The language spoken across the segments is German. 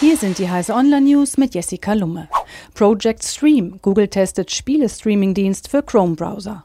Hier sind die heiße Online News mit Jessica Lumme. Project Stream. Google testet Spiele-Streaming-Dienst für Chrome-Browser.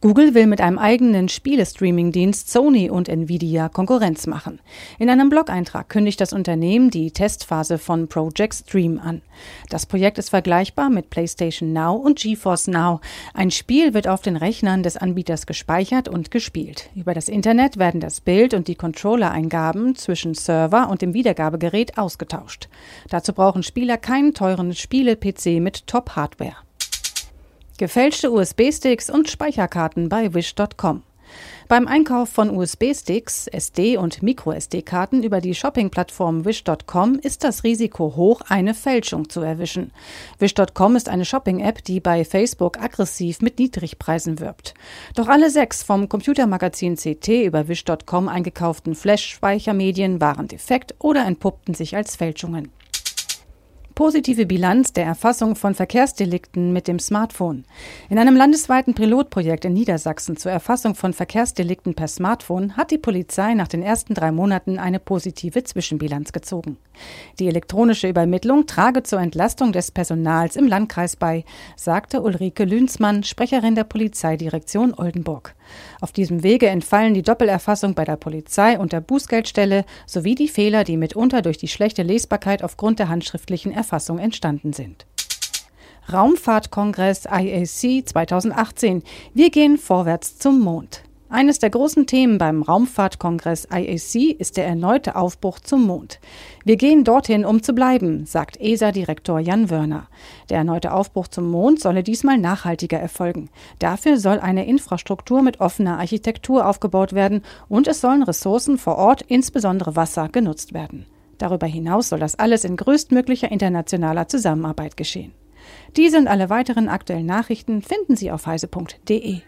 Google will mit einem eigenen Spielestreaming-Dienst Sony und Nvidia Konkurrenz machen. In einem Blog-Eintrag kündigt das Unternehmen die Testphase von Project Stream an. Das Projekt ist vergleichbar mit PlayStation Now und GeForce Now. Ein Spiel wird auf den Rechnern des Anbieters gespeichert und gespielt. Über das Internet werden das Bild und die Controller-Eingaben zwischen Server und dem Wiedergabegerät ausgetauscht. Dazu brauchen Spieler keinen teuren Spiele-PC mit Top-Hardware. Gefälschte USB-Sticks und Speicherkarten bei Wish.com. Beim Einkauf von USB-Sticks, SD- und Micro-SD-Karten über die Shopping-Plattform Wish.com ist das Risiko hoch, eine Fälschung zu erwischen. Wish.com ist eine Shopping-App, die bei Facebook aggressiv mit Niedrigpreisen wirbt. Doch alle sechs vom Computermagazin CT über Wish.com eingekauften Flash-Speichermedien waren defekt oder entpuppten sich als Fälschungen. Positive Bilanz der Erfassung von Verkehrsdelikten mit dem Smartphone. In einem landesweiten Pilotprojekt in Niedersachsen zur Erfassung von Verkehrsdelikten per Smartphone hat die Polizei nach den ersten drei Monaten eine positive Zwischenbilanz gezogen. Die elektronische Übermittlung trage zur Entlastung des Personals im Landkreis bei, sagte Ulrike Lünsmann, Sprecherin der Polizeidirektion Oldenburg. Auf diesem Wege entfallen die Doppelerfassung bei der Polizei und der Bußgeldstelle sowie die Fehler, die mitunter durch die schlechte Lesbarkeit aufgrund der handschriftlichen Erfassung entstanden sind. Raumfahrtkongress IAC 2018. Wir gehen vorwärts zum Mond. Eines der großen Themen beim Raumfahrtkongress IAC ist der erneute Aufbruch zum Mond. Wir gehen dorthin, um zu bleiben, sagt ESA-Direktor Jan Wörner. Der erneute Aufbruch zum Mond solle diesmal nachhaltiger erfolgen. Dafür soll eine Infrastruktur mit offener Architektur aufgebaut werden und es sollen Ressourcen vor Ort, insbesondere Wasser, genutzt werden. Darüber hinaus soll das alles in größtmöglicher internationaler Zusammenarbeit geschehen. Diese und alle weiteren aktuellen Nachrichten finden Sie auf heise.de.